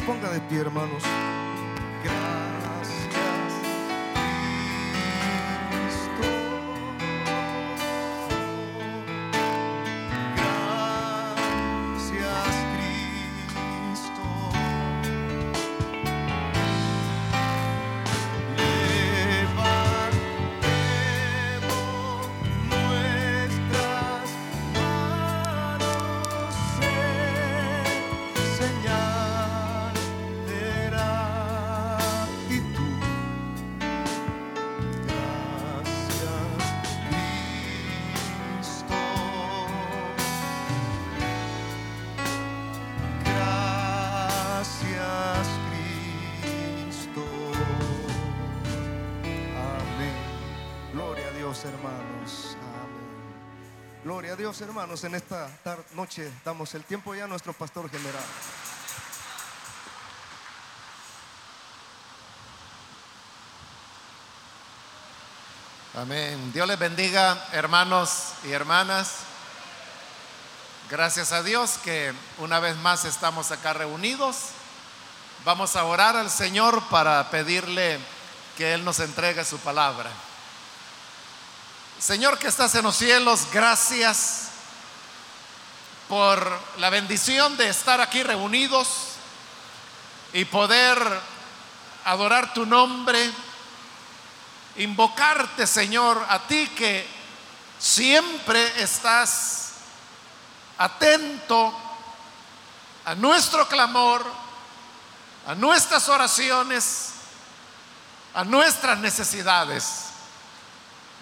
Se de pie, hermanos. Hermanos. En esta tar- noche damos el tiempo ya a nuestro pastor general. Amén. Dios les bendiga, hermanos y hermanas. Gracias a Dios que una vez más estamos acá reunidos. Vamos a orar al Señor para pedirle que Él nos entregue su palabra. Señor que estás en los cielos, gracias por la bendición de estar aquí reunidos y poder adorar tu nombre invocarte, Señor, a ti que siempre estás atento a nuestro clamor, a nuestras oraciones, a nuestras necesidades.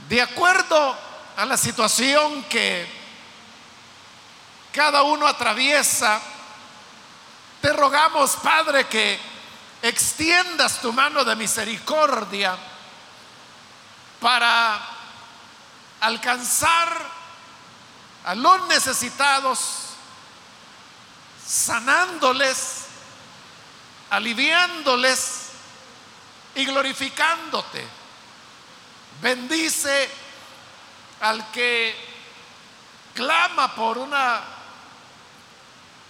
De acuerdo a la situación que cada uno atraviesa, te rogamos, Padre, que extiendas tu mano de misericordia para alcanzar a los necesitados, sanándoles, aliviándoles y glorificándote. Bendice al que clama por una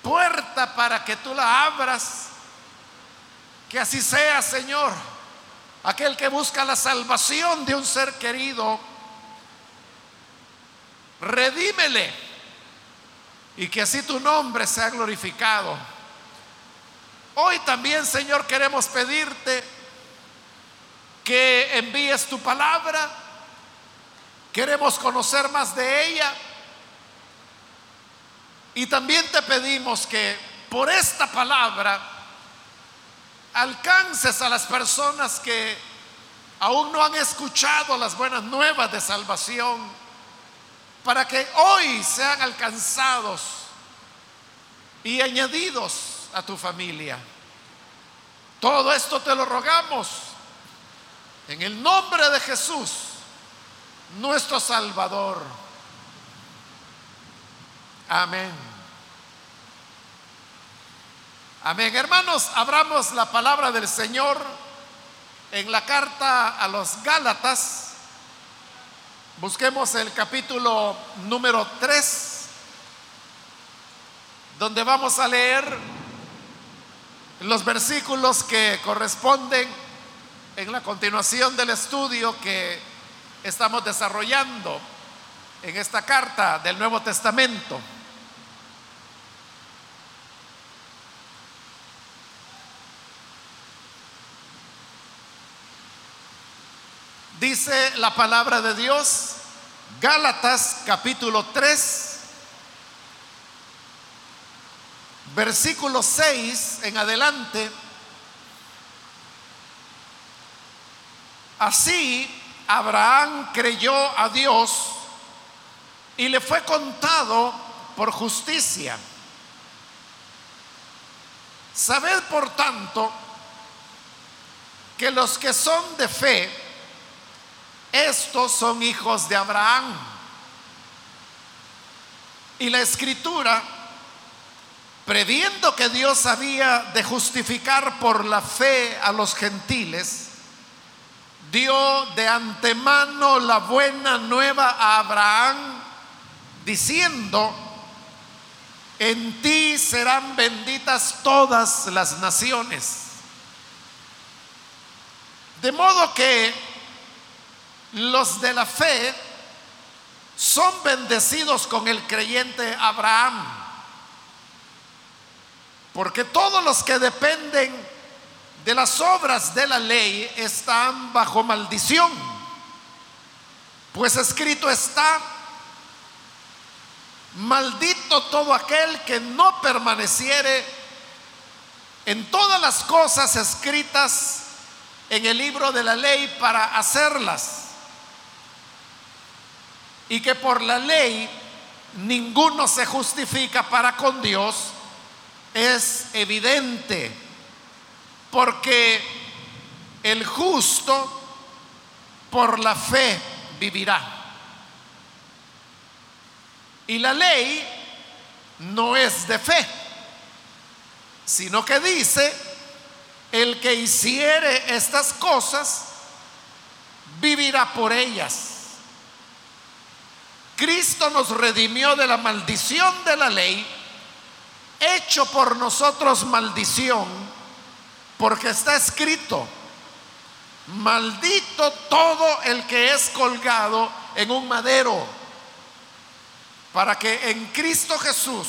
puerta para que tú la abras. Que así sea, Señor aquel que busca la salvación de un ser querido, redímele y que así tu nombre sea glorificado. Hoy también, Señor, queremos pedirte que envíes tu palabra, queremos conocer más de ella y también te pedimos que por esta palabra, alcances a las personas que aún no han escuchado las buenas nuevas de salvación, para que hoy sean alcanzados y añadidos a tu familia. Todo esto te lo rogamos en el nombre de Jesús, nuestro Salvador. Amén. Amén. Hermanos, abramos la palabra del Señor en la carta a los Gálatas. Busquemos el capítulo número 3, donde vamos a leer los versículos que corresponden en la continuación del estudio que estamos desarrollando en esta carta del Nuevo Testamento. Dice la palabra de Dios, Gálatas capítulo 3, versículo 6 en adelante. Así Abraham creyó a Dios y le fue contado por justicia. Sabed por tanto que los que son de fe, estos son hijos de Abraham. Y la escritura, previendo que Dios había de justificar por la fe a los gentiles, dio de antemano la buena nueva a Abraham, diciendo, en ti serán benditas todas las naciones. De modo que los de la fe son bendecidos con el creyente Abraham. Porque todos los que dependen de las obras de la ley están bajo maldición. Pues escrito está, maldito todo aquel que no permaneciere en todas las cosas escritas en el libro de la ley para hacerlas. Y que por la ley ninguno se justifica para con Dios es evidente, porque el justo por la fe vivirá. Y la ley no es de fe, sino que dice, el que hiciere estas cosas, vivirá por ellas. Cristo nos redimió de la maldición de la ley, hecho por nosotros maldición, porque está escrito, maldito todo el que es colgado en un madero, para que en Cristo Jesús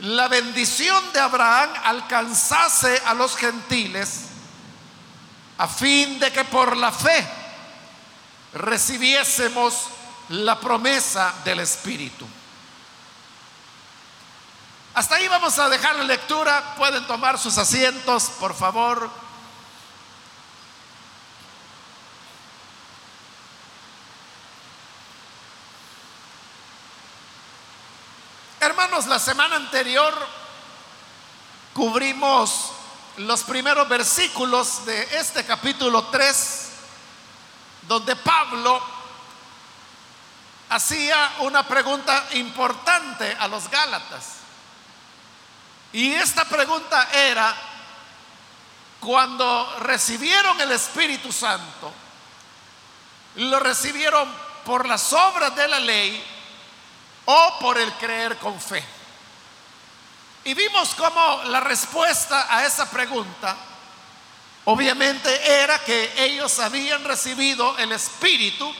la bendición de Abraham alcanzase a los gentiles, a fin de que por la fe recibiésemos la promesa del Espíritu. Hasta ahí vamos a dejar la lectura. Pueden tomar sus asientos, por favor. Hermanos, la semana anterior cubrimos los primeros versículos de este capítulo 3, donde Pablo hacía una pregunta importante a los Gálatas. Y esta pregunta era, cuando recibieron el Espíritu Santo, lo recibieron por las obras de la ley o por el creer con fe. Y vimos cómo la respuesta a esa pregunta obviamente era que ellos habían recibido el Espíritu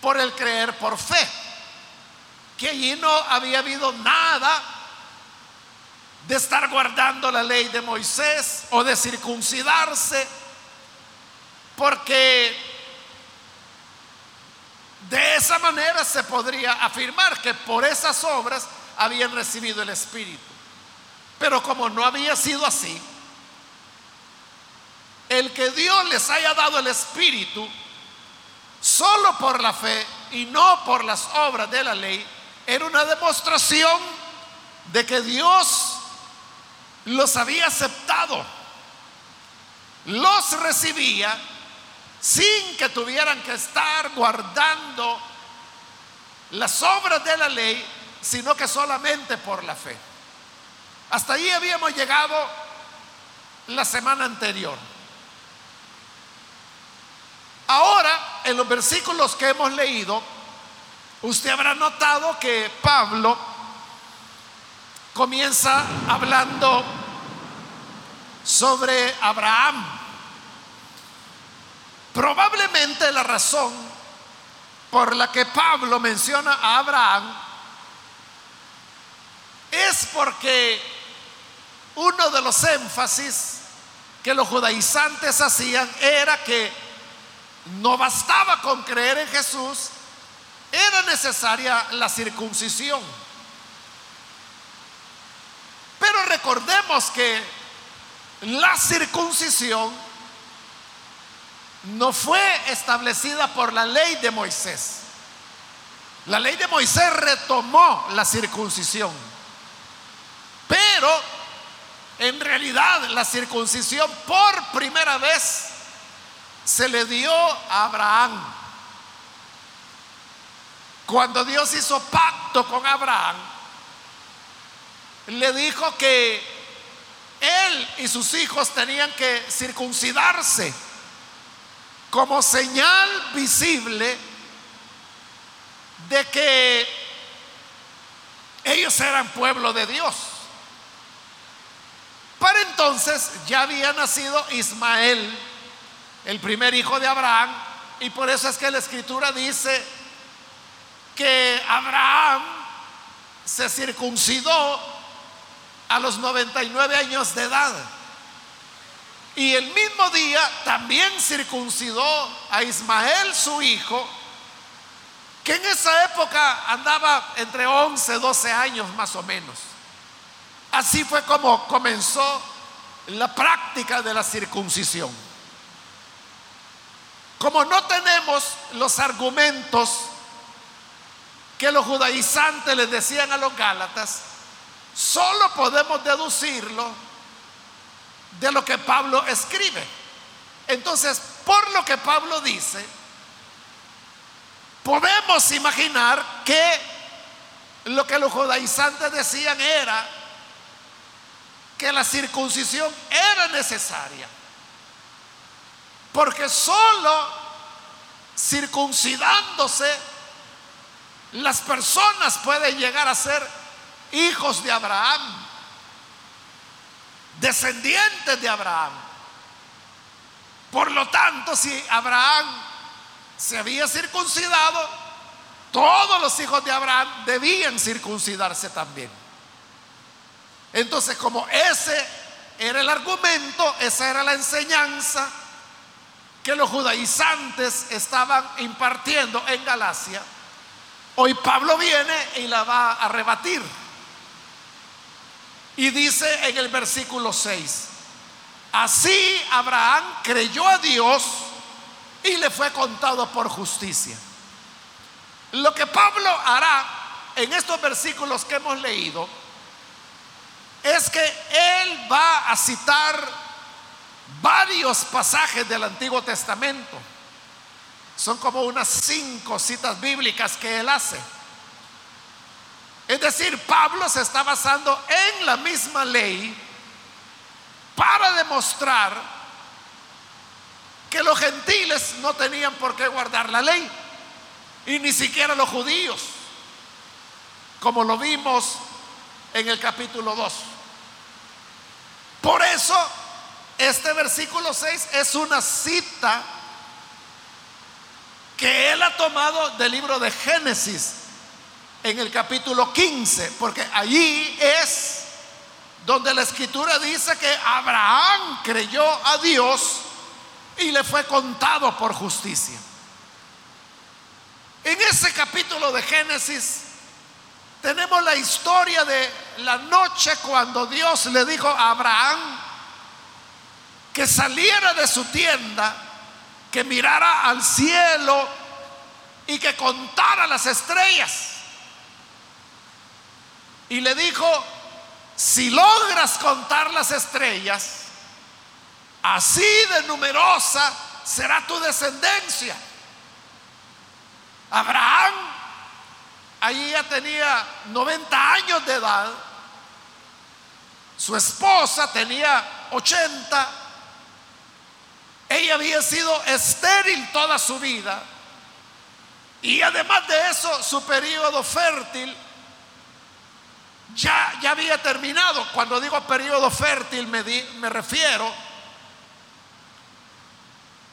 por el creer por fe. Que allí no había habido nada de estar guardando la ley de Moisés o de circuncidarse, porque de esa manera se podría afirmar que por esas obras habían recibido el Espíritu. Pero como no había sido así, el que Dios les haya dado el Espíritu solo por la fe y no por las obras de la ley, era una demostración de que Dios los había aceptado, los recibía sin que tuvieran que estar guardando las obras de la ley, sino que solamente por la fe. Hasta ahí habíamos llegado la semana anterior. Ahora, en los versículos que hemos leído, usted habrá notado que Pablo comienza hablando sobre Abraham. Probablemente la razón por la que Pablo menciona a Abraham es porque uno de los énfasis que los judaizantes hacían era que no bastaba con creer en Jesús, era necesaria la circuncisión. Pero recordemos que la circuncisión no fue establecida por la ley de Moisés. La ley de Moisés retomó la circuncisión. Pero en realidad la circuncisión por primera vez se le dio a Abraham. Cuando Dios hizo pacto con Abraham, le dijo que él y sus hijos tenían que circuncidarse como señal visible de que ellos eran pueblo de Dios. Para entonces ya había nacido Ismael, el primer hijo de Abraham, y por eso es que la escritura dice que Abraham se circuncidó a los 99 años de edad. Y el mismo día también circuncidó a Ismael, su hijo, que en esa época andaba entre 11, 12 años más o menos. Así fue como comenzó la práctica de la circuncisión. Como no tenemos los argumentos que los judaizantes les decían a los gálatas, solo podemos deducirlo de lo que Pablo escribe. Entonces, por lo que Pablo dice, podemos imaginar que lo que los judaizantes decían era que la circuncisión era necesaria. Porque solo circuncidándose las personas pueden llegar a ser hijos de Abraham, descendientes de Abraham. Por lo tanto, si Abraham se había circuncidado, todos los hijos de Abraham debían circuncidarse también. Entonces, como ese era el argumento, esa era la enseñanza que los judaizantes estaban impartiendo en Galacia, Hoy Pablo viene y la va a rebatir. Y dice en el versículo 6, así Abraham creyó a Dios y le fue contado por justicia. Lo que Pablo hará en estos versículos que hemos leído es que él va a citar varios pasajes del Antiguo Testamento son como unas cinco citas bíblicas que él hace. Es decir, Pablo se está basando en la misma ley para demostrar que los gentiles no tenían por qué guardar la ley, y ni siquiera los judíos, como lo vimos en el capítulo 2. Por eso, este versículo 6 es una cita que él ha tomado del libro de Génesis en el capítulo 15, porque allí es donde la escritura dice que Abraham creyó a Dios y le fue contado por justicia. En ese capítulo de Génesis tenemos la historia de la noche cuando Dios le dijo a Abraham que saliera de su tienda que mirara al cielo y que contara las estrellas. Y le dijo, si logras contar las estrellas, así de numerosa será tu descendencia. Abraham, allí ya tenía 90 años de edad, su esposa tenía 80, ella había sido estéril toda su vida. Y además de eso, su periodo fértil ya, ya había terminado. Cuando digo periodo fértil me, me refiero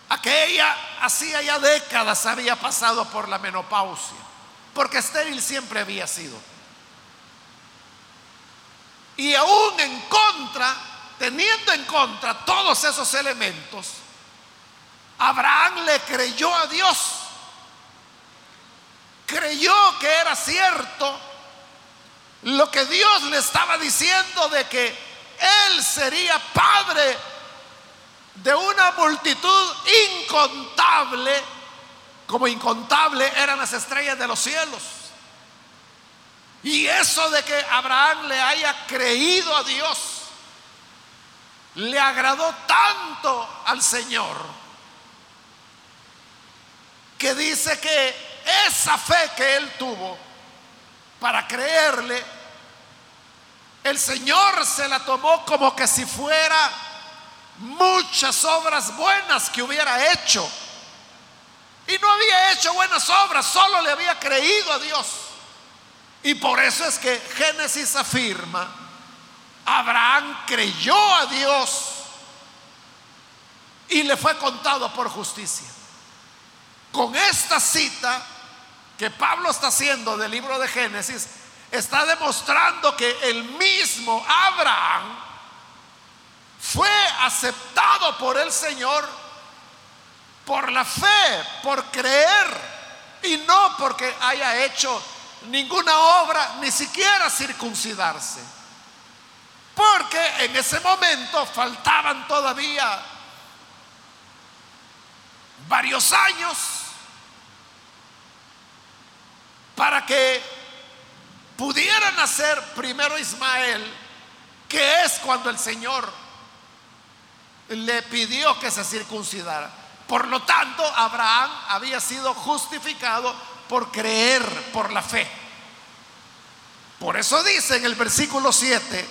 a que ella hacía ya décadas había pasado por la menopausia, porque estéril siempre había sido. Y aún en contra, teniendo en contra todos esos elementos, Abraham le creyó a Dios. Creyó que era cierto lo que Dios le estaba diciendo de que él sería padre de una multitud incontable, como incontable eran las estrellas de los cielos. Y eso de que Abraham le haya creído a Dios, le agradó tanto al Señor que dice que esa fe que él tuvo para creerle, el Señor se la tomó como que si fuera muchas obras buenas que hubiera hecho. Y no había hecho buenas obras, solo le había creído a Dios. Y por eso es que Génesis afirma, Abraham creyó a Dios y le fue contado por justicia. Con esta cita que Pablo está haciendo del libro de Génesis, está demostrando que el mismo Abraham fue aceptado por el Señor por la fe, por creer, y no porque haya hecho ninguna obra, ni siquiera circuncidarse. Porque en ese momento faltaban todavía varios años para que pudiera nacer primero Ismael, que es cuando el Señor le pidió que se circuncidara. Por lo tanto, Abraham había sido justificado por creer, por la fe. Por eso dice en el versículo 7,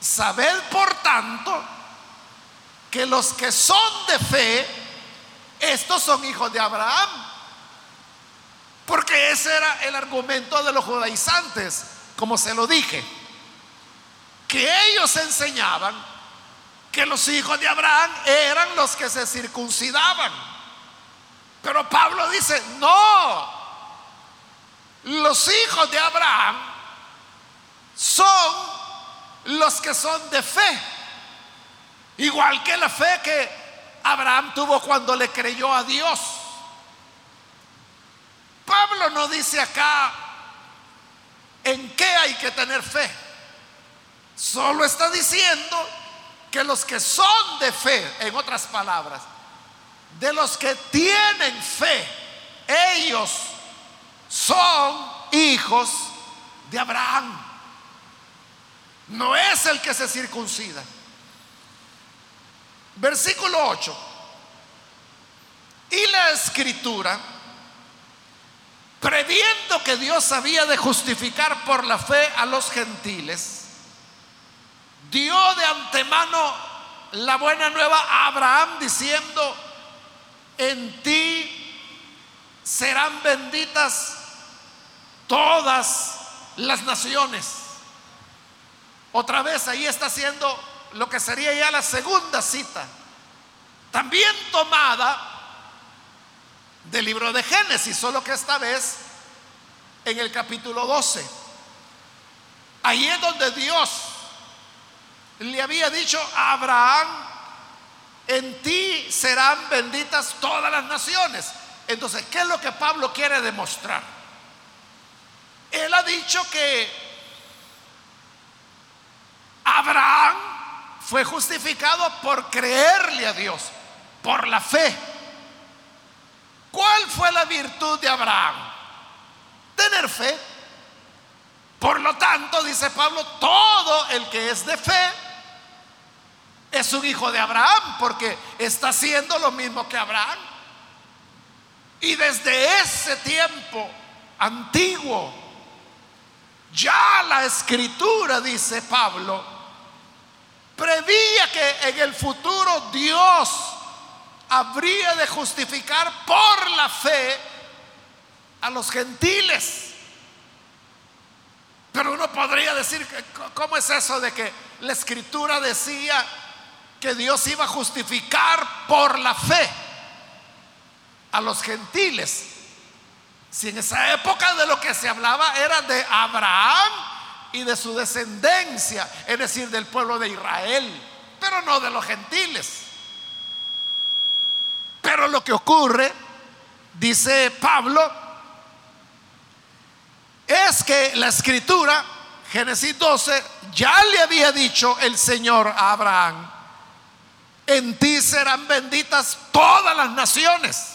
sabed por tanto que los que son de fe, estos son hijos de Abraham. Porque ese era el argumento de los judaizantes, como se lo dije, que ellos enseñaban que los hijos de Abraham eran los que se circuncidaban. Pero Pablo dice, no, los hijos de Abraham son los que son de fe, igual que la fe que Abraham tuvo cuando le creyó a Dios. Pablo no dice acá en qué hay que tener fe, solo está diciendo que los que son de fe, en otras palabras, de los que tienen fe, ellos son hijos de Abraham. No es el que se circuncida. Versículo 8. Y la escritura, previendo que Dios había de justificar por la fe a los gentiles, dio de antemano la buena nueva a Abraham diciendo, en ti serán benditas todas las naciones. Otra vez ahí está haciendo lo que sería ya la segunda cita, también tomada del libro de Génesis, solo que esta vez en el capítulo 12. Ahí es donde Dios le había dicho a Abraham, en ti serán benditas todas las naciones. Entonces, ¿qué es lo que Pablo quiere demostrar? Él ha dicho que Abraham fue justificado por creerle a Dios, por la fe. ¿Cuál fue la virtud de Abraham? Tener fe. Por lo tanto, dice Pablo, todo el que es de fe es un hijo de Abraham porque está haciendo lo mismo que Abraham. Y desde ese tiempo antiguo, ya la escritura, dice Pablo, prevía que en el futuro Dios habría de justificar por la fe a los gentiles. Pero uno podría decir, ¿cómo es eso de que la escritura decía que Dios iba a justificar por la fe a los gentiles. Si en esa época de lo que se hablaba era de Abraham y de su descendencia, es decir, del pueblo de Israel, pero no de los gentiles. Pero lo que ocurre, dice Pablo, es que la escritura, Génesis 12, ya le había dicho el Señor a Abraham, en ti serán benditas todas las naciones.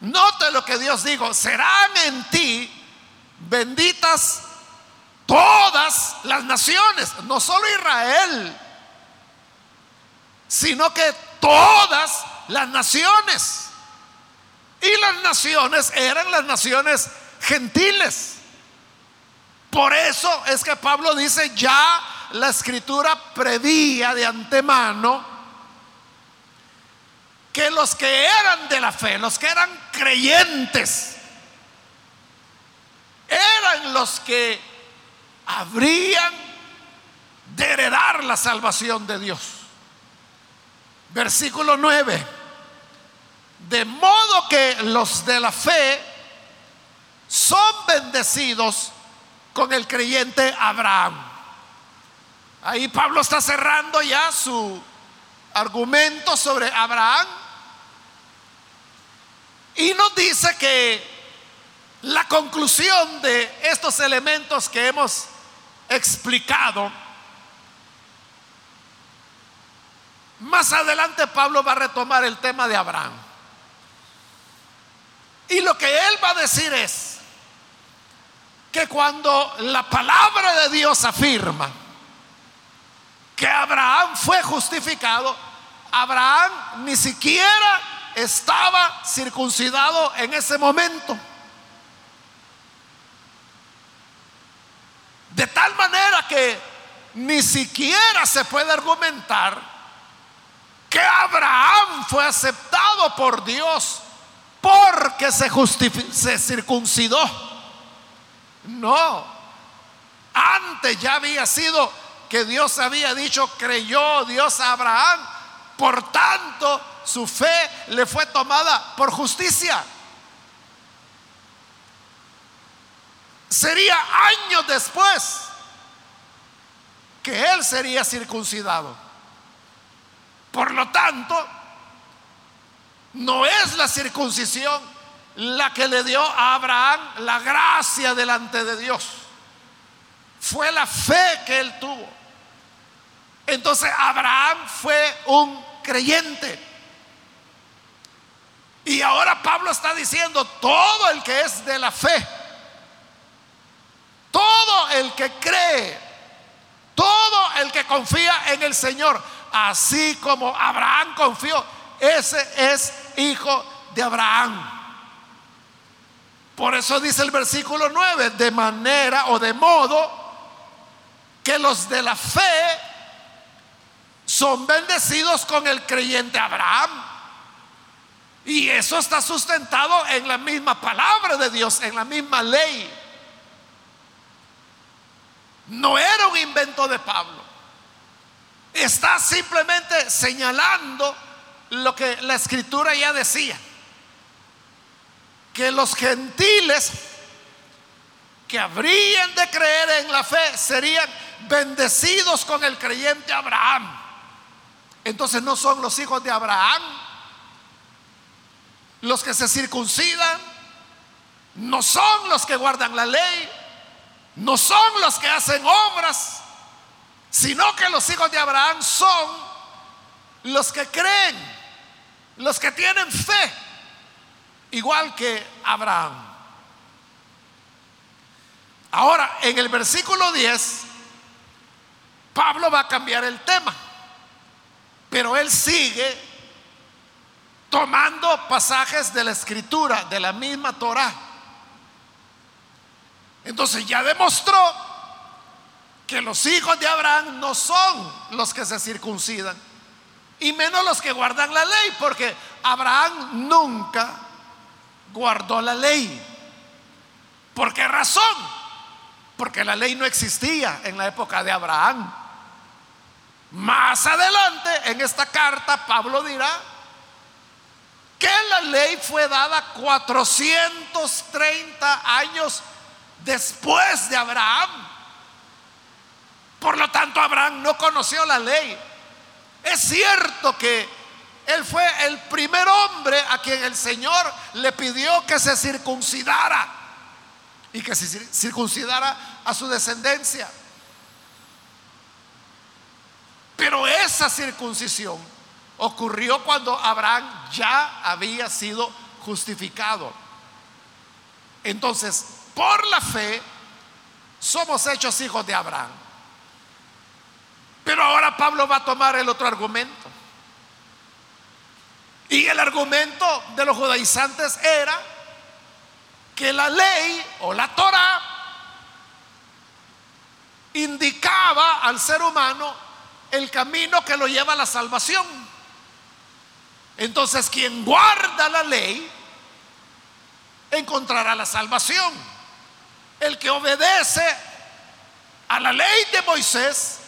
Note lo que Dios dijo, serán en ti benditas todas las naciones, no solo Israel, sino que todas las naciones. Y las naciones eran las naciones gentiles. Por eso es que Pablo dice, ya la escritura prevía de antemano que los que eran de la fe, los que eran creyentes, eran los que habrían de heredar la salvación de Dios. Versículo 9. De modo que los de la fe son bendecidos con el creyente Abraham. Ahí Pablo está cerrando ya su argumento sobre Abraham y nos dice que la conclusión de estos elementos que hemos explicado, más adelante Pablo va a retomar el tema de Abraham. Y lo que él va a decir es que cuando la palabra de Dios afirma que Abraham fue justificado, Abraham ni siquiera estaba circuncidado en ese momento. De tal manera que ni siquiera se puede argumentar Abraham fue aceptado por Dios porque se, se circuncidó. No, antes ya había sido que Dios había dicho, creyó Dios a Abraham, por tanto su fe le fue tomada por justicia. Sería años después que él sería circuncidado. Por lo tanto, no es la circuncisión la que le dio a Abraham la gracia delante de Dios. Fue la fe que él tuvo. Entonces Abraham fue un creyente. Y ahora Pablo está diciendo, todo el que es de la fe, todo el que cree, todo el que confía en el Señor, así como Abraham confió, ese es hijo de Abraham. Por eso dice el versículo 9, de manera o de modo que los de la fe son bendecidos con el creyente Abraham. Y eso está sustentado en la misma palabra de Dios, en la misma ley. No era un invento de Pablo. Está simplemente señalando lo que la escritura ya decía. Que los gentiles que habrían de creer en la fe serían bendecidos con el creyente Abraham. Entonces no son los hijos de Abraham los que se circuncidan, no son los que guardan la ley, no son los que hacen obras, sino que los hijos de Abraham son los que creen, los que tienen fe, igual que Abraham. Ahora, en el versículo 10, Pablo va a cambiar el tema, pero él sigue tomando pasajes de la escritura, de la misma Torah. Entonces ya demostró que los hijos de Abraham no son los que se circuncidan, y menos los que guardan la ley, porque Abraham nunca guardó la ley. ¿Por qué razón? Porque la ley no existía en la época de Abraham. Más adelante, en esta carta, Pablo dirá que la ley fue dada 430 años después de Abraham. Por lo tanto, Abraham no conoció la ley. Es cierto que él fue el primer hombre a quien el Señor le pidió que se circuncidara y que se circuncidara a su descendencia. Pero esa circuncisión ocurrió cuando Abraham ya había sido justificado. Entonces, por la fe, somos hechos hijos de Abraham. Pero ahora Pablo va a tomar el otro argumento. Y el argumento de los judaizantes era que la ley o la Torah indicaba al ser humano el camino que lo lleva a la salvación. Entonces quien guarda la ley encontrará la salvación. el que obedece a la ley de Moisés,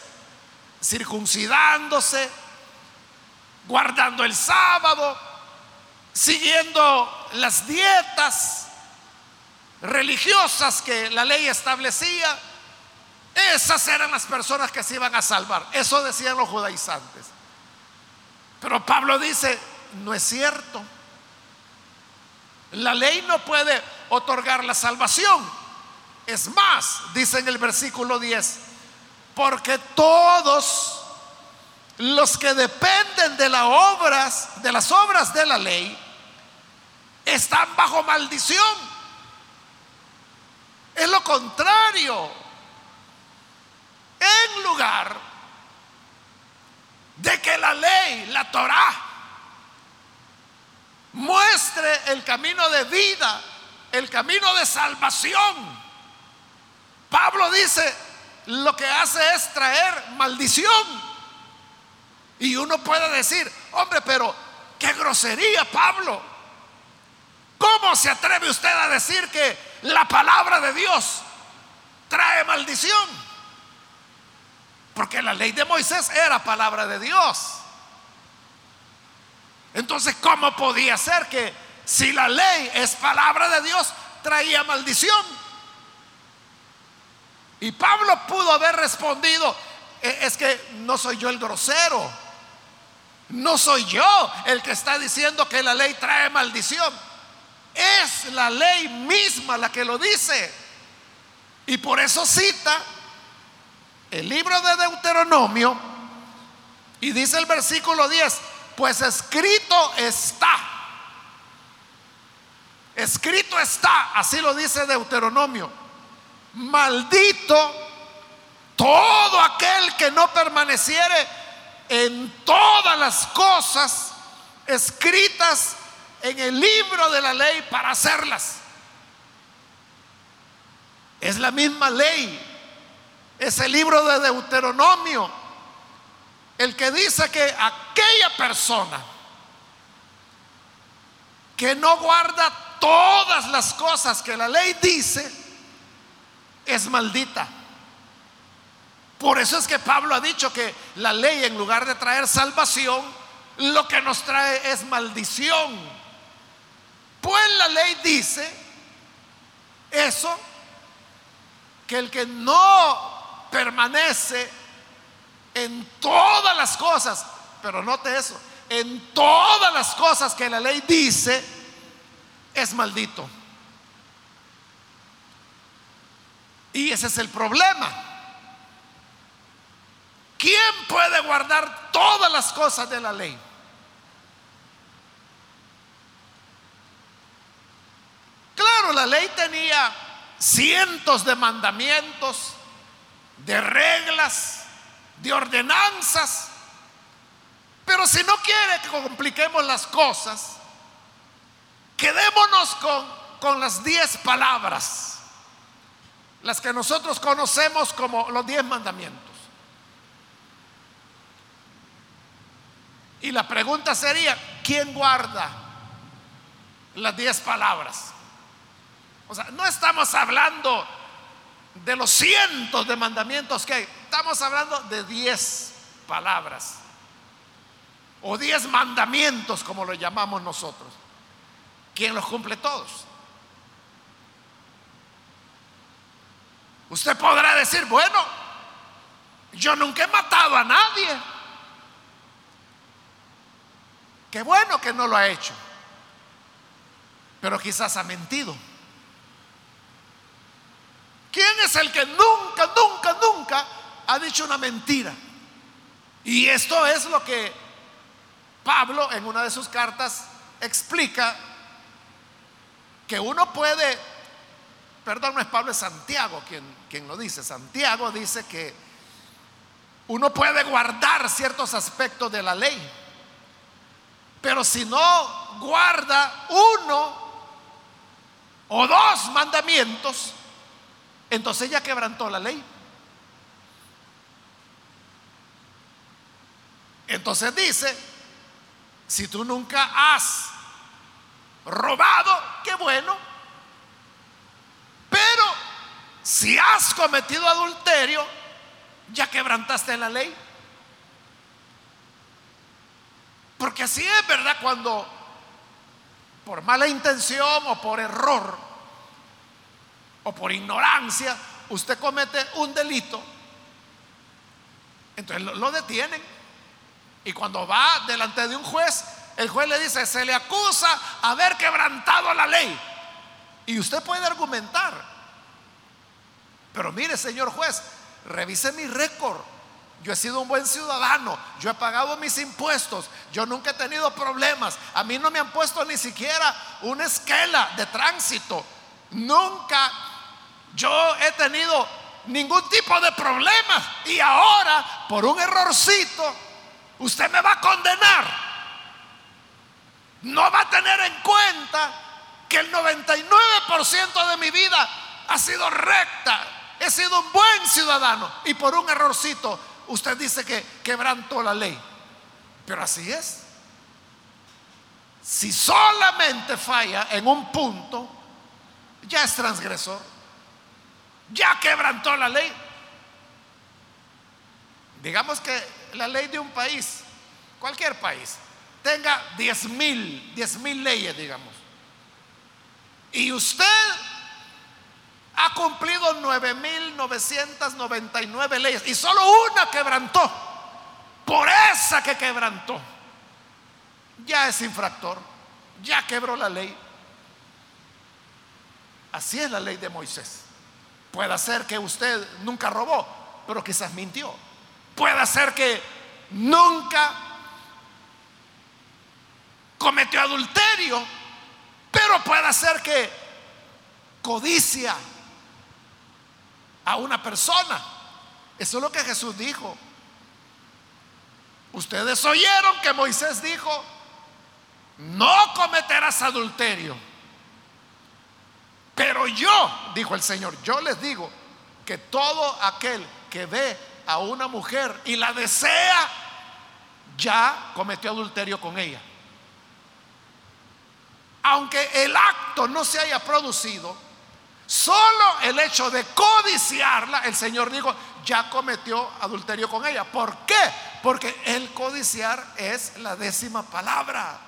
circuncidándose, guardando el sábado, siguiendo las dietas religiosas que la ley establecía, esas eran las personas que se iban a salvar. Eso decían los judaizantes. Pero Pablo dice, no es cierto. La ley no puede otorgar la salvación. Es más, dice en el versículo 10, porque todos los que dependen de las obras, de las obras de la ley, están bajo maldición. Es lo contrario. En lugar de que la ley, la Torah, muestre el camino de vida, el camino de salvación. Pablo dice, lo que hace es traer maldición. Y uno puede decir, hombre, pero qué grosería, Pablo. ¿Cómo se atreve usted a decir que la palabra de Dios trae maldición? Porque la ley de Moisés era palabra de Dios. Entonces, ¿cómo podía ser que si la ley es palabra de Dios, traía maldición? Y Pablo pudo haber respondido, e, es que no soy yo el grosero. No soy yo el que está diciendo que la ley trae maldición. Es la ley misma la que lo dice. Y por eso cita el libro de Deuteronomio y dice el versículo 10, pues escrito está. Escrito está, así lo dice Deuteronomio. Maldito todo aquel que no permaneciere en todas las cosas escritas en el libro de la ley para hacerlas. Es la misma ley. Es el libro de Deuteronomio el que dice que aquella persona que no guarda todas las cosas que la ley dice es maldita. Por eso es que Pablo ha dicho que la ley en lugar de traer salvación, lo que nos trae es maldición. Pues la ley dice eso, que el que no permanece en todas las cosas, pero note eso, en todas las cosas que la ley dice, es maldito. Y ese es el problema. ¿Quién puede guardar todas las cosas de la ley? Claro, la ley tenía cientos de mandamientos, de reglas, de ordenanzas, pero si no quiere que compliquemos las cosas, quedémonos con, con las diez palabras, las que nosotros conocemos como los diez mandamientos. Y la pregunta sería, ¿quién guarda las diez palabras? O sea, no estamos hablando de los cientos de mandamientos que hay, estamos hablando de diez palabras o diez mandamientos como lo llamamos nosotros. ¿Quién los cumple todos? Usted podrá decir, bueno, yo nunca he matado a nadie. Qué bueno que no lo ha hecho, pero quizás ha mentido. ¿Quién es el que nunca, nunca, nunca ha dicho una mentira? Y esto es lo que Pablo en una de sus cartas explica que uno puede, perdón, no es Pablo, es Santiago quien, quien lo dice. Santiago dice que uno puede guardar ciertos aspectos de la ley pero si no guarda uno o dos mandamientos, entonces ya quebrantó la ley. Entonces dice, si tú nunca has robado, qué bueno, si has cometido adulterio, ya quebrantaste la ley. Porque así es, ¿verdad? Cuando por mala intención o por error o por ignorancia usted comete un delito, entonces lo, detienen. Y cuando va delante de un juez, el juez le dice, se le acusa haber quebrantado la ley. Y usted puede argumentar. Pero mire, señor juez, revise mi récord. Yo he sido un buen ciudadano, yo he pagado mis impuestos, yo nunca he tenido problemas. A mí no me han puesto ni siquiera una esquela de tránsito. Nunca yo he tenido ningún tipo de problemas. Y ahora, por un errorcito, usted me va a condenar. No va a tener en cuenta que el 99% de mi vida ha sido recta. He sido un buen ciudadano. Y por un errorcito, usted dice que quebrantó la ley. Pero así es. Si solamente falla en un punto, ya es transgresor. Ya quebrantó la ley. Digamos que la ley de un país, cualquier país, tenga 10 mil, 10 mil leyes, digamos. Y usted ha cumplido 9.999 leyes y solo una quebrantó. Por esa que quebrantó, ya es infractor, ya quebró la ley. Así es la ley de Moisés. Puede ser que usted nunca robó, pero quizás mintió. Puede ser que nunca cometió adulterio, pero puede ser que codicia a una persona. Eso es lo que Jesús dijo. Ustedes oyeron que Moisés dijo, no cometerás adulterio. Pero yo, dijo el Señor, yo les digo que todo aquel que ve a una mujer y la desea, ya cometió adulterio con ella. Aunque el acto no se haya producido, solo el hecho de codiciarla, el Señor dijo, ya cometió adulterio con ella. ¿Por qué? Porque el codiciar es la décima palabra.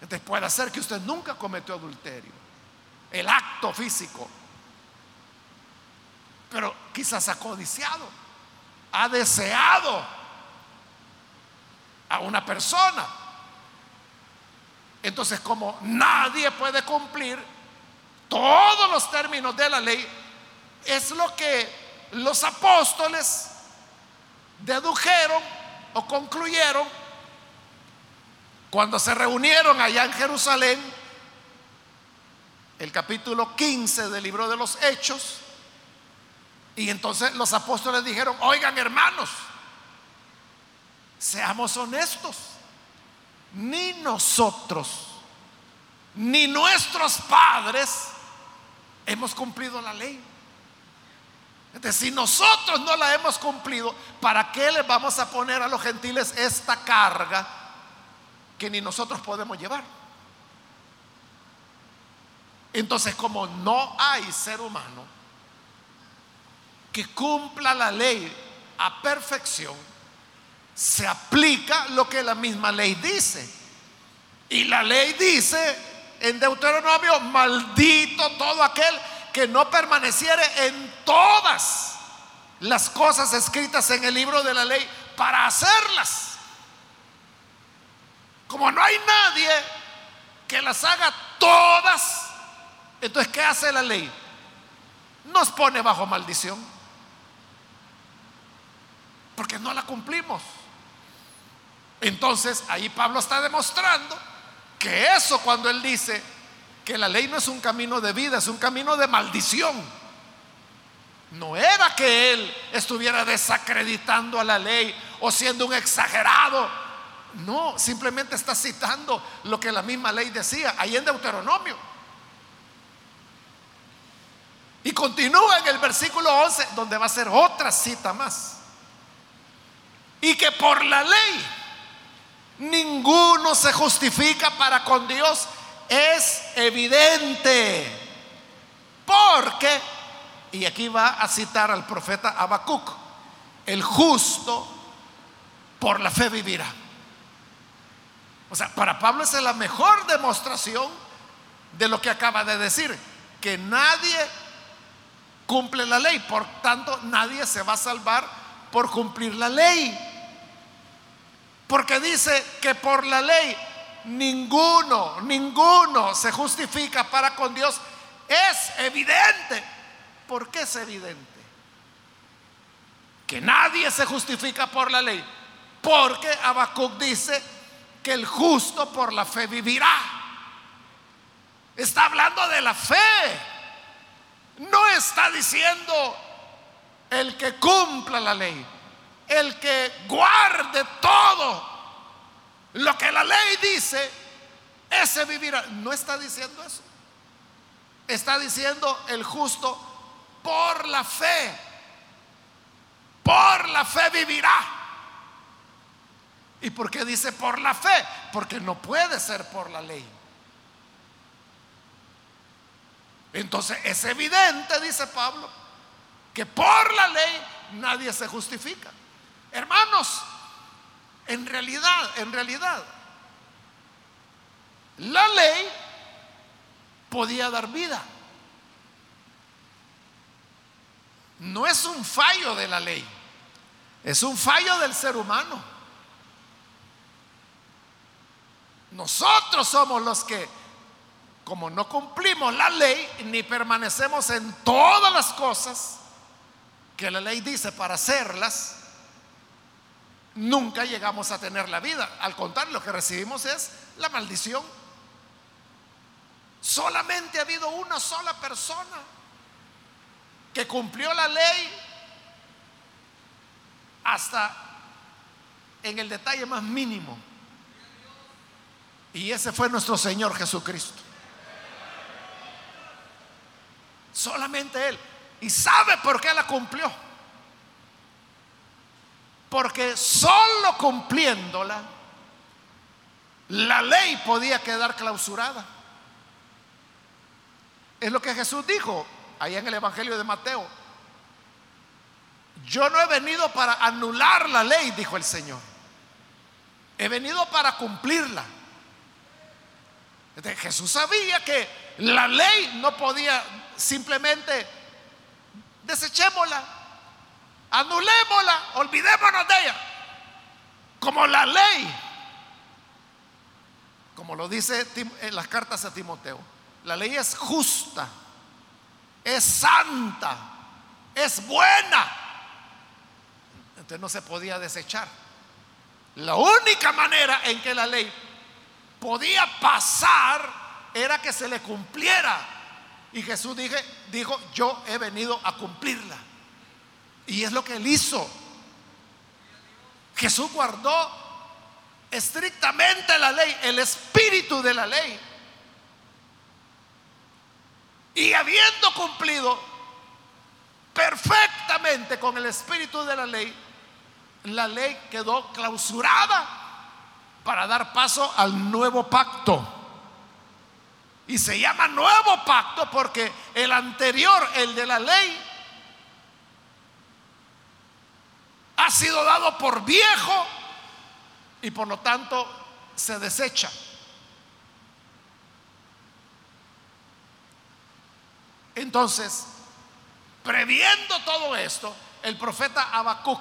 Entonces puede ser que usted nunca cometió adulterio. El acto físico. Pero quizás ha codiciado. Ha deseado a una persona. Entonces como nadie puede cumplir todos los términos de la ley, es lo que los apóstoles dedujeron o concluyeron cuando se reunieron allá en Jerusalén, el capítulo 15 del libro de los Hechos, y entonces los apóstoles dijeron, oigan hermanos, seamos honestos, ni nosotros, ni nuestros padres hemos cumplido la ley. Entonces, si nosotros no la hemos cumplido, ¿para qué le vamos a poner a los gentiles esta carga que ni nosotros podemos llevar? Entonces, como no hay ser humano que cumpla la ley a perfección, se aplica lo que la misma ley dice. Y la ley dice en Deuteronomio, maldito todo aquel que no permaneciere en todas las cosas escritas en el libro de la ley para hacerlas. Como no hay nadie que las haga todas, entonces ¿qué hace la ley? Nos pone bajo maldición. Porque no la cumplimos. Entonces ahí Pablo está demostrando que eso cuando él dice, que la ley no es un camino de vida, es un camino de maldición. No era que él estuviera desacreditando a la ley o siendo un exagerado. No, simplemente está citando lo que la misma ley decía ahí en Deuteronomio. Y continúa en el versículo 11, donde va a ser otra cita más. Y que por la ley ninguno se justifica para con Dios es evidente. Porque y aquí va a citar al profeta Habacuc, el justo por la fe vivirá. O sea, para Pablo esa es la mejor demostración de lo que acaba de decir, que nadie cumple la ley, por tanto nadie se va a salvar por cumplir la ley. Porque dice que por la ley ninguno, ninguno se justifica para con Dios. Es evidente. ¿Por qué es evidente? Que nadie se justifica por la ley. Porque Habacuc dice que el justo por la fe vivirá. Está hablando de la fe. No está diciendo el que cumpla la ley, el que guarde todo lo que la ley dice, ese vivirá. No está diciendo eso. Está diciendo el justo por la fe. Por la fe vivirá. ¿Y por qué dice por la fe? Porque no puede ser por la ley. Entonces es evidente, dice Pablo, que por la ley nadie se justifica. Hermanos, en realidad, en realidad, la ley podía dar vida. No es un fallo de la ley, es un fallo del ser humano. Nosotros somos los que, como no cumplimos la ley, ni permanecemos en todas las cosas que la ley dice para hacerlas, nunca llegamos a tener la vida. Al contrario, lo que recibimos es la maldición. Solamente ha habido una sola persona que cumplió la ley hasta en el detalle más mínimo. Y ese fue nuestro Señor Jesucristo. Solamente Él. ¿Y sabe por qué la cumplió? Porque solo cumpliéndola, la ley podía quedar clausurada. Es lo que Jesús dijo allá en el Evangelio de Mateo. Yo no he venido para anular la ley, dijo el Señor. He venido para cumplirla. Jesús sabía que la ley no podía simplemente desechémosla, anulémosla, olvidémonos de ella. Como la ley, como lo dice en las cartas a Timoteo, la ley es justa, es santa, es buena. Entonces no se podía desechar. La única manera en que la ley podía pasar era que se le cumpliera. Y Jesús dijo, yo he venido a cumplirla. Y es lo que él hizo. Jesús guardó estrictamente la ley, el espíritu de la ley. Y habiendo cumplido perfectamente con el espíritu de la ley, la ley quedó clausurada para dar paso al nuevo pacto. Y se llama nuevo pacto porque el anterior, el de la ley, ha sido dado por viejo y por lo tanto se desecha. Entonces, previendo todo esto, el profeta Habacuc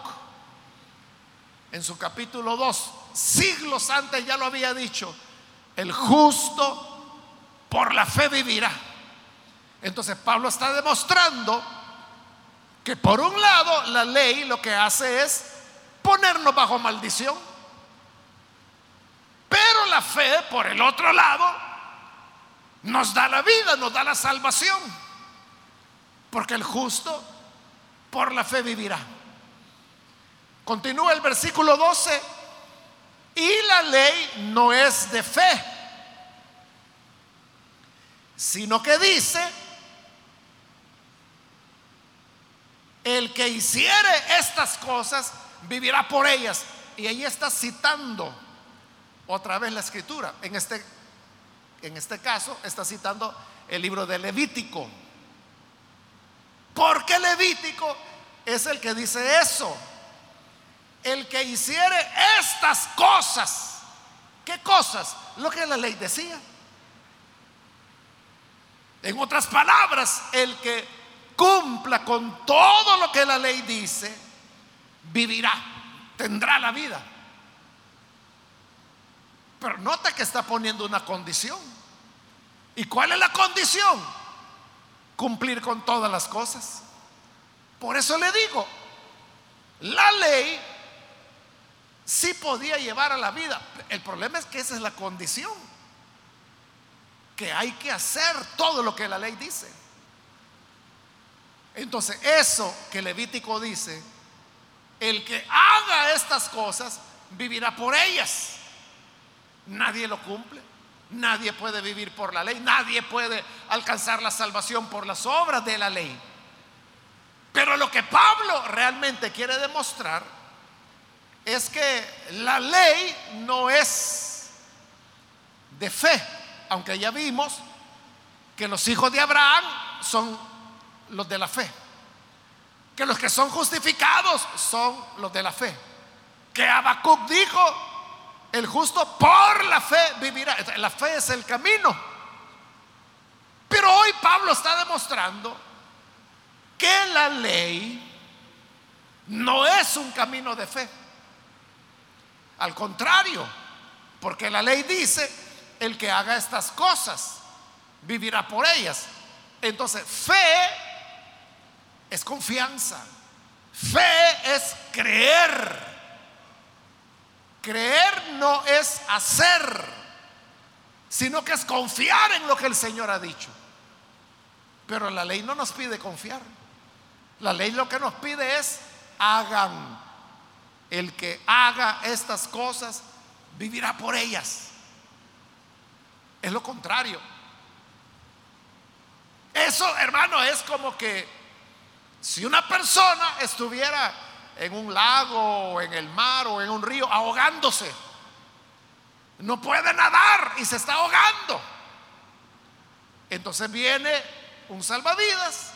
en su capítulo 2 siglos antes ya lo había dicho, el justo por la fe vivirá. Entonces Pablo está demostrando que por un lado la ley lo que hace es ponernos bajo maldición, pero la fe por el otro lado nos da la vida, nos da la salvación, porque el justo por la fe vivirá. Continúa el versículo 12 y la ley no es de fe, sino que dice, el que hiciere estas cosas vivirá por ellas. Y ahí está citando otra vez la escritura. En este, en este caso está citando el libro de Levítico. Porque Levítico es el que dice eso. El que hiciere estas cosas. ¿Qué cosas? Lo que la ley decía. En otras palabras, el que cumpla con todo lo que la ley dice, vivirá, tendrá la vida. Pero nota que está poniendo una condición. ¿Y cuál es la condición? Cumplir con todas las cosas. Por eso le digo, la ley sí podía llevar a la vida. El problema es que esa es la condición. Que hay que hacer todo lo que la ley dice. Entonces, eso que Levítico dice, el que haga estas cosas vivirá por ellas. Nadie lo cumple. Nadie puede vivir por la ley. Nadie puede alcanzar la salvación por las obras de la ley. Pero lo que Pablo realmente quiere demostrar es que la ley no es de fe, aunque ya vimos que los hijos de Abraham son los de la fe, que los que son justificados son los de la fe, que Habacuc dijo, el justo por la fe vivirá, la fe es el camino. Pero hoy Pablo está demostrando que la ley no es un camino de fe. Al contrario, porque la ley dice, el que haga estas cosas vivirá por ellas. Entonces, fe es confianza. Fe es creer. Creer no es hacer, sino que es confiar en lo que el Señor ha dicho. Pero la ley no nos pide confiar. La ley lo que nos pide es hagan el que haga estas cosas vivirá por ellas. Es lo contrario. Eso, hermano, es como que si una persona estuviera en un lago o en el mar o en un río ahogándose, no puede nadar y se está ahogando. Entonces viene un salvavidas,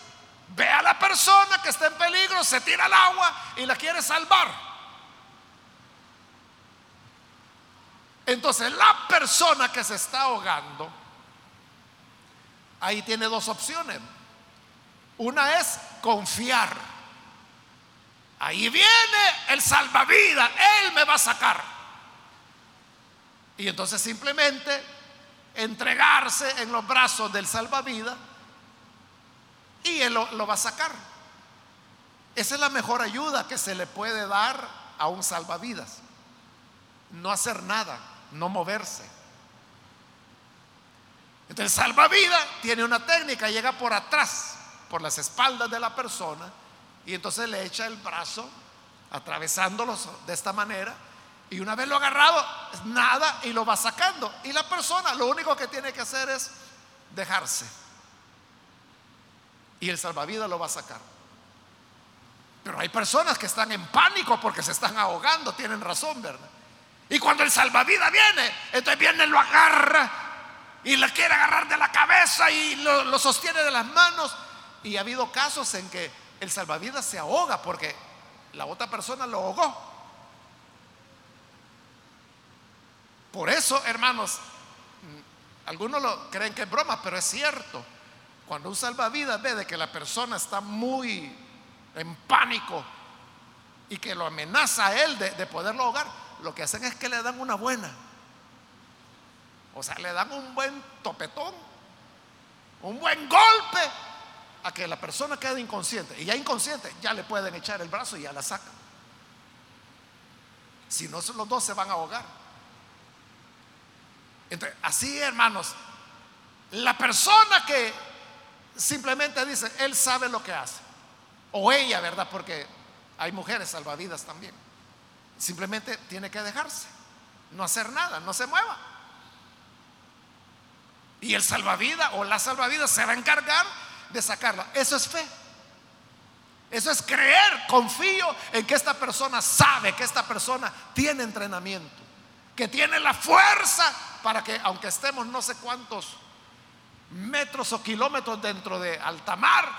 ve a la persona que está en peligro, se tira al agua y la quiere salvar. Entonces, la persona que se está ahogando, ahí tiene dos opciones. Una es confiar. Ahí viene el salvavidas, Él me va a sacar. Y entonces simplemente entregarse en los brazos del salvavidas y Él lo, va a sacar. Esa es la mejor ayuda que se le puede dar a un salvavidas. No hacer nada no moverse. Entonces, salvavidas tiene una técnica, llega por atrás, por las espaldas de la persona, y entonces le echa el brazo, atravesándolos de esta manera, y una vez lo agarrado, nada y lo va sacando. Y la persona lo único que tiene que hacer es dejarse. Y el salvavidas lo va a sacar. Pero hay personas que están en pánico porque se están ahogando, tienen razón, ¿verdad? Y cuando el salvavidas viene, entonces viene, lo agarra y le quiere agarrar de la cabeza y lo, sostiene de las manos. Y ha habido casos en que el salvavidas se ahoga porque la otra persona lo ahogó. Por eso, hermanos, algunos lo creen que es broma, pero es cierto. Cuando un salvavidas ve de que la persona está muy en pánico y que lo amenaza a él de, de poderlo ahogar, lo que hacen es que le dan una buena. O sea, le dan un buen topetón, un buen golpe a que la persona quede inconsciente. Y ya inconsciente, ya le pueden echar el brazo y ya la sacan. Si no, los dos se van a ahogar. Entonces, así, hermanos, la persona que simplemente dice, él sabe lo que hace, o ella, ¿verdad? Porque hay mujeres salvavidas también. Simplemente tiene que dejarse, no hacer nada, no se mueva. Y el salvavidas o la salvavidas se va a encargar de sacarla. Eso es fe. Eso es creer, confío en que esta persona sabe, que esta persona tiene entrenamiento, que tiene la fuerza para que aunque estemos no sé cuántos metros o kilómetros dentro de alta mar,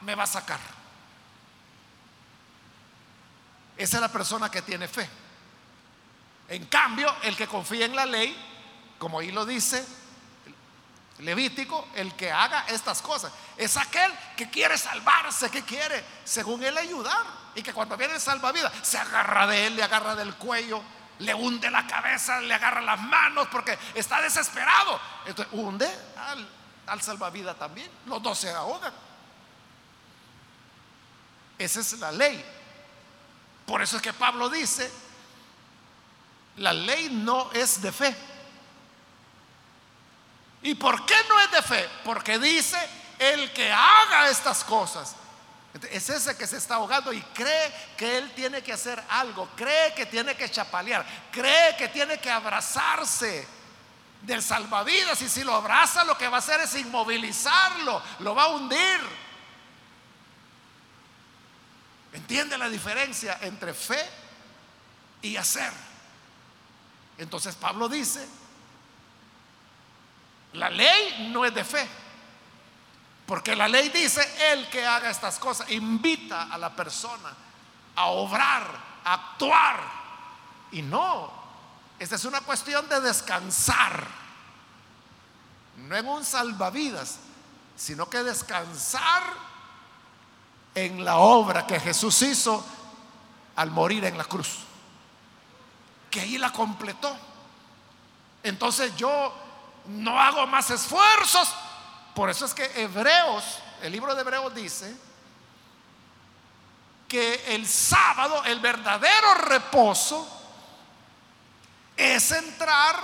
me va a sacar. Esa es la persona que tiene fe. En cambio, el que confía en la ley, como ahí lo dice Levítico, el que haga estas cosas, es aquel que quiere salvarse, que quiere, según él, ayudar. Y que cuando viene el salvavidas, se agarra de él, le agarra del cuello, le hunde la cabeza, le agarra las manos, porque está desesperado. Entonces, hunde al, al salvavidas también. Los dos se ahogan. Esa es la ley. Por eso es que Pablo dice, la ley no es de fe. ¿Y por qué no es de fe? Porque dice, el que haga estas cosas, es ese que se está ahogando y cree que él tiene que hacer algo, cree que tiene que chapalear, cree que tiene que abrazarse del salvavidas y si lo abraza lo que va a hacer es inmovilizarlo, lo va a hundir. ¿Entiende la diferencia entre fe y hacer? Entonces Pablo dice, la ley no es de fe, porque la ley dice, el que haga estas cosas invita a la persona a obrar, a actuar. Y no, esta es una cuestión de descansar, no en un salvavidas, sino que descansar en la obra que Jesús hizo al morir en la cruz, que ahí la completó. Entonces yo no hago más esfuerzos. Por eso es que Hebreos, el libro de Hebreos dice que el sábado, el verdadero reposo, es entrar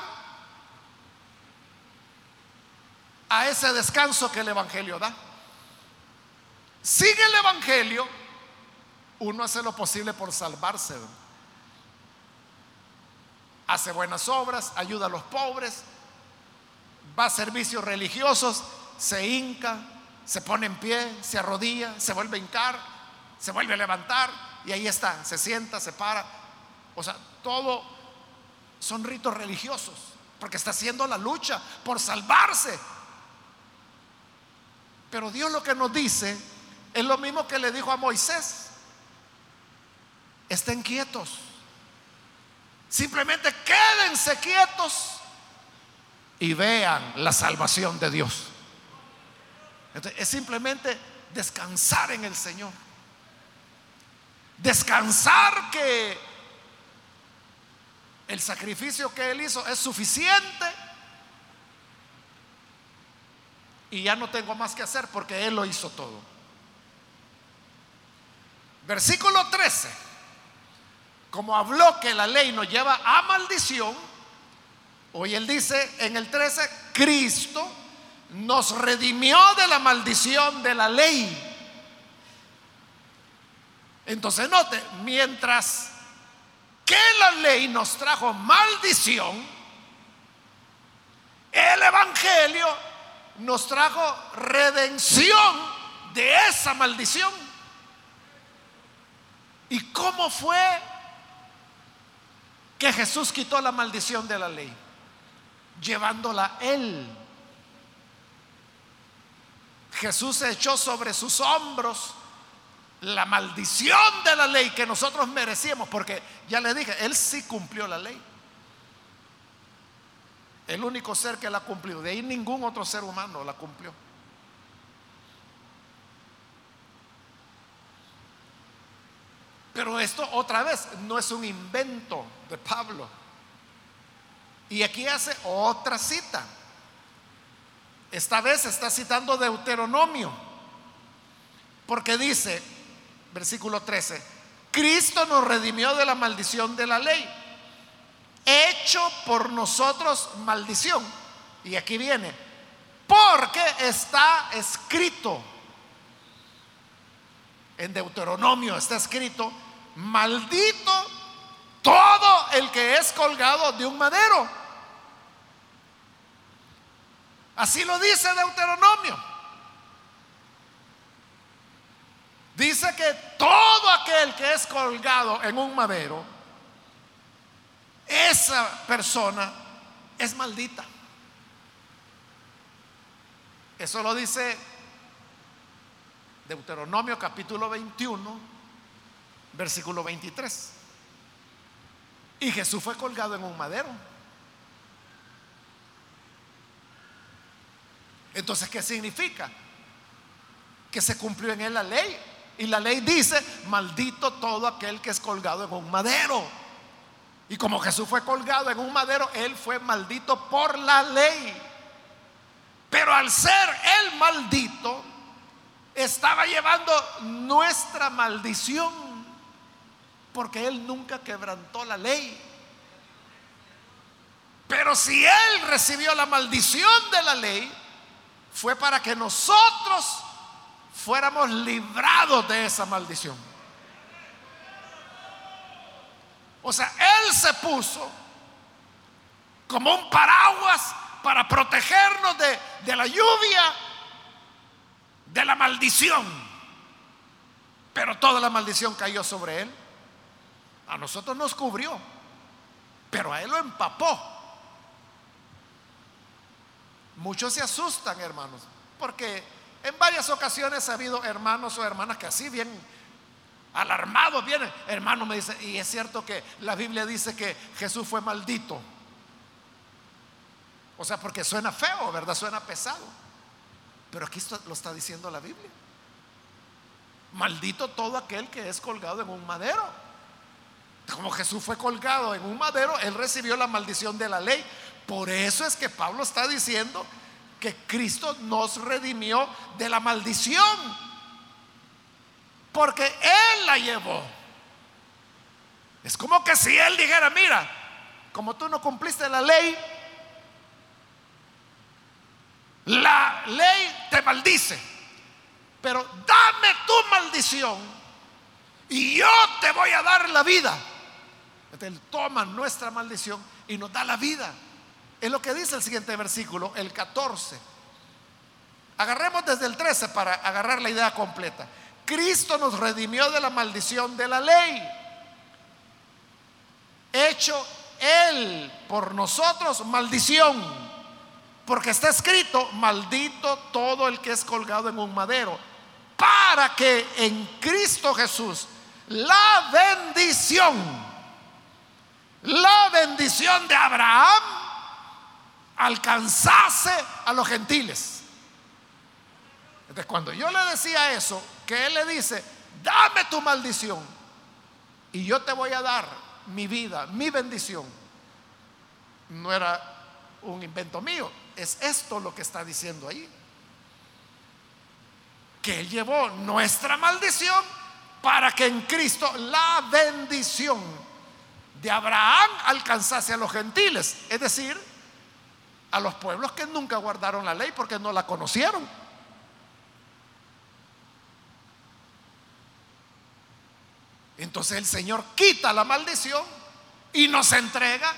a ese descanso que el Evangelio da. Sigue el Evangelio, uno hace lo posible por salvarse. Hace buenas obras, ayuda a los pobres, va a servicios religiosos, se hinca, se pone en pie, se arrodilla, se vuelve a hincar, se vuelve a levantar y ahí está, se sienta, se para. O sea, todo son ritos religiosos, porque está haciendo la lucha por salvarse. Pero Dios lo que nos dice es lo mismo que le dijo a Moisés. Estén quietos. Simplemente quédense quietos y vean la salvación de Dios. es simplemente descansar en el Señor. Descansar que el sacrificio que Él hizo es suficiente y ya no tengo más que hacer porque Él lo hizo todo. Versículo 13. Como habló que la ley nos lleva a maldición, Hoy él dice en el 13, Cristo nos redimió de la maldición de la ley. Entonces note, mientras que la ley nos trajo maldición, el Evangelio nos trajo redención de esa maldición. ¿Y cómo fue que Jesús quitó la maldición de la ley? Llevándola él. Jesús echó sobre sus hombros la maldición de la ley que nosotros merecíamos, porque ya le dije, Él sí cumplió la ley. El único ser que la cumplió, de ahí ningún otro ser humano la cumplió. Pero esto otra vez no es un invento de Pablo. Y aquí hace otra cita. Esta vez está citando Deuteronomio. Porque dice, versículo 13, Cristo nos redimió de la maldición de la ley, hecho por nosotros maldición. Y aquí viene, porque está escrito, en Deuteronomio está escrito, maldito todo el que es colgado de un madero. Así lo dice Deuteronomio. Dice que todo aquel que es colgado en un madero, esa persona es maldita. Eso lo dice Deuteronomio capítulo 21, versículo 23. Y Jesús fue colgado en un madero. Entonces, ¿qué significa? Que se cumplió en él la ley. Y la ley dice, maldito todo aquel que es colgado en un madero. Y como Jesús fue colgado en un madero, él fue maldito por la ley. Pero al ser el maldito, estaba llevando nuestra maldición, porque él nunca quebrantó la ley. Pero si él recibió la maldición de la ley, fue para que nosotros fuéramos librados de esa maldición. O sea, Él se puso como un paraguas para protegernos de, de la lluvia, de la maldición. Pero toda la maldición cayó sobre Él. A nosotros nos cubrió, pero a Él lo empapó. Muchos se asustan, hermanos, porque en varias ocasiones ha habido hermanos o hermanas que así bien alarmados vienen. Hermano me dice, y es cierto que la Biblia dice que Jesús fue maldito. O sea, porque suena feo, ¿verdad? Suena pesado. Pero aquí lo está diciendo la Biblia. Maldito todo aquel que es colgado en un madero. Como Jesús fue colgado en un madero, él recibió la maldición de la ley. Por eso es que Pablo está diciendo que Cristo nos redimió de la maldición. Porque Él la llevó. Es como que si Él dijera, mira, como tú no cumpliste la ley, la ley te maldice. Pero dame tu maldición y yo te voy a dar la vida. Él toma nuestra maldición y nos da la vida. Es lo que dice el siguiente versículo, el 14. Agarremos desde el 13 para agarrar la idea completa. Cristo nos redimió de la maldición de la ley. Hecho Él por nosotros maldición. Porque está escrito, maldito todo el que es colgado en un madero. Para que en Cristo Jesús la bendición, la bendición de Abraham alcanzase a los gentiles. Entonces, cuando yo le decía eso, que él le dice, dame tu maldición y yo te voy a dar mi vida, mi bendición, no era un invento mío, es esto lo que está diciendo ahí. Que él llevó nuestra maldición para que en Cristo la bendición de Abraham alcanzase a los gentiles, es decir, a los pueblos que nunca guardaron la ley porque no la conocieron. Entonces el Señor quita la maldición y nos entrega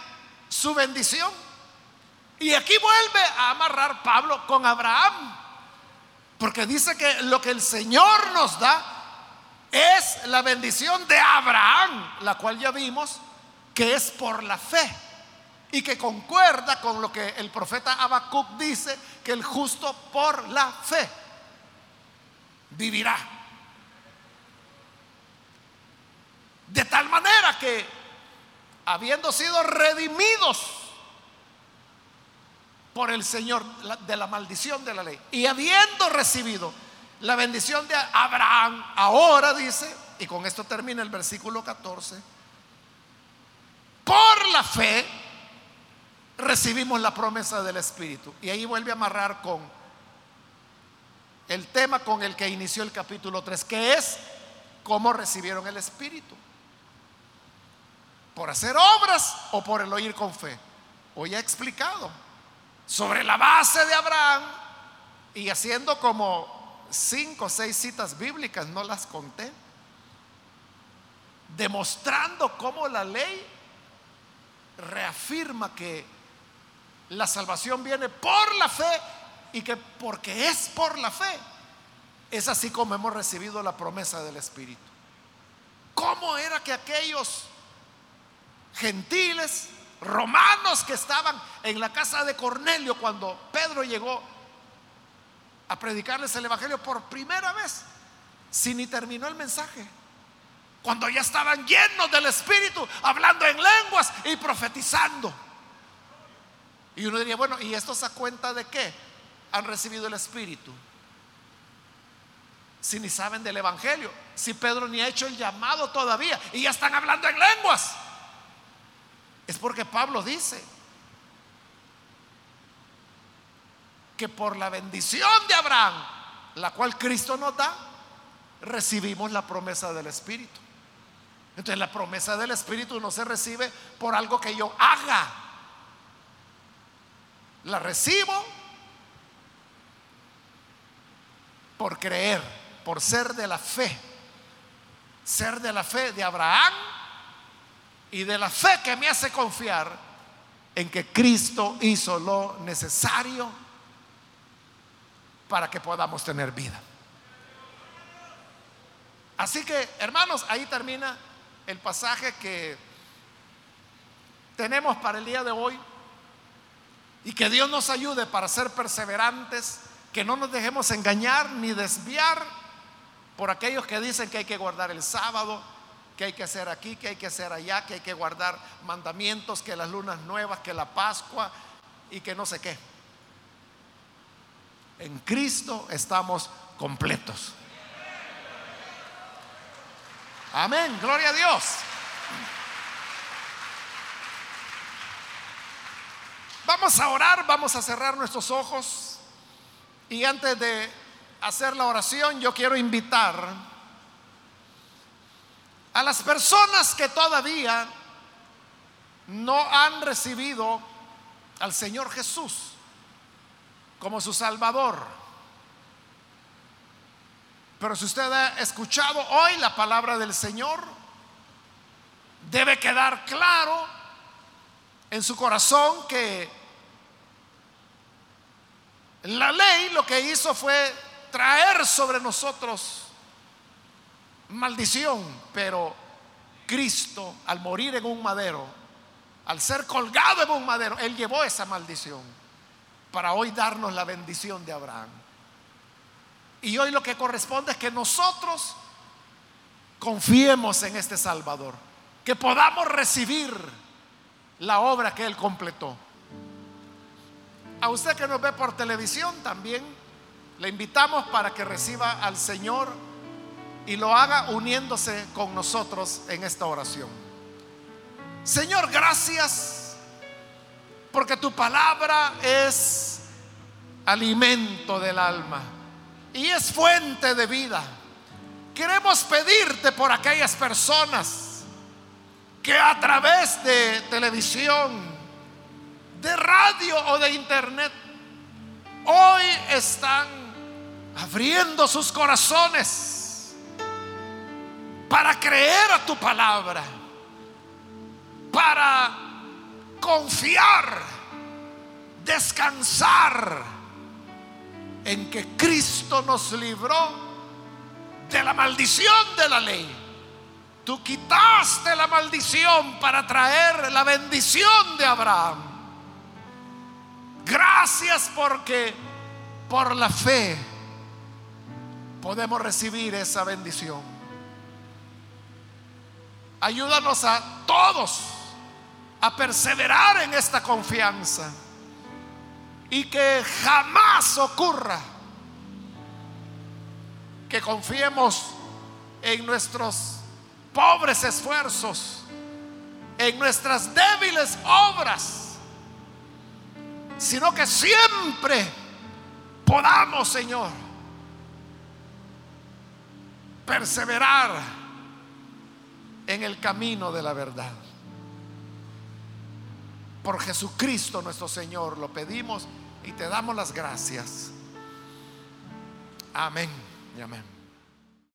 su bendición. Y aquí vuelve a amarrar Pablo con Abraham, porque dice que lo que el Señor nos da es la bendición de Abraham, la cual ya vimos que es por la fe y que concuerda con lo que el profeta Habacuc dice, que el justo por la fe vivirá. De tal manera que, habiendo sido redimidos por el Señor de la maldición de la ley y habiendo recibido la bendición de Abraham, ahora dice, y con esto termina el versículo 14, por fe, recibimos la promesa del Espíritu. Y ahí vuelve a amarrar con el tema con el que inició el capítulo 3, que es cómo recibieron el Espíritu. ¿Por hacer obras o por el oír con fe? Hoy he explicado sobre la base de Abraham y haciendo como cinco o seis citas bíblicas, no las conté, demostrando cómo la ley reafirma que la salvación viene por la fe y que porque es por la fe, es así como hemos recibido la promesa del Espíritu. ¿Cómo era que aquellos gentiles, romanos que estaban en la casa de Cornelio cuando Pedro llegó a predicarles el Evangelio por primera vez, si ni terminó el mensaje? Cuando ya estaban llenos del Espíritu, hablando en lenguas y profetizando. Y uno diría, bueno, ¿y estos a cuenta de qué han recibido el Espíritu? Si ni saben del Evangelio, si Pedro ni ha hecho el llamado todavía y ya están hablando en lenguas. Es porque Pablo dice que por la bendición de Abraham, la cual Cristo nos da, recibimos la promesa del Espíritu. Entonces la promesa del Espíritu no se recibe por algo que yo haga. La recibo por creer, por ser de la fe. Ser de la fe de Abraham y de la fe que me hace confiar en que Cristo hizo lo necesario para que podamos tener vida. Así que, hermanos, ahí termina el pasaje que tenemos para el día de hoy y que Dios nos ayude para ser perseverantes, que no nos dejemos engañar ni desviar por aquellos que dicen que hay que guardar el sábado, que hay que hacer aquí, que hay que hacer allá, que hay que guardar mandamientos, que las lunas nuevas, que la Pascua y que no sé qué. En Cristo estamos completos. Amén, gloria a Dios. Vamos a orar, vamos a cerrar nuestros ojos. Y antes de hacer la oración, yo quiero invitar a las personas que todavía no han recibido al Señor Jesús como su Salvador. Pero si usted ha escuchado hoy la palabra del Señor, debe quedar claro en su corazón que la ley lo que hizo fue traer sobre nosotros maldición, pero Cristo al morir en un madero, al ser colgado en un madero, Él llevó esa maldición para hoy darnos la bendición de Abraham. Y hoy lo que corresponde es que nosotros confiemos en este Salvador, que podamos recibir la obra que Él completó. A usted que nos ve por televisión también le invitamos para que reciba al Señor y lo haga uniéndose con nosotros en esta oración. Señor, gracias porque tu palabra es alimento del alma y es fuente de vida. Queremos pedirte por aquellas personas que a través de televisión, de radio o de internet, hoy están abriendo sus corazones para creer a tu palabra, para confiar, descansar en que Cristo nos libró de la maldición de la ley. Tú quitaste la maldición para traer la bendición de Abraham. Gracias porque por la fe podemos recibir esa bendición. Ayúdanos a todos a perseverar en esta confianza y que jamás ocurra que confiemos en nuestros pobres esfuerzos, en nuestras débiles obras, sino que siempre podamos, Señor, perseverar en el camino de la verdad. Por Jesucristo nuestro Señor lo pedimos y te damos las gracias. Amén y amén.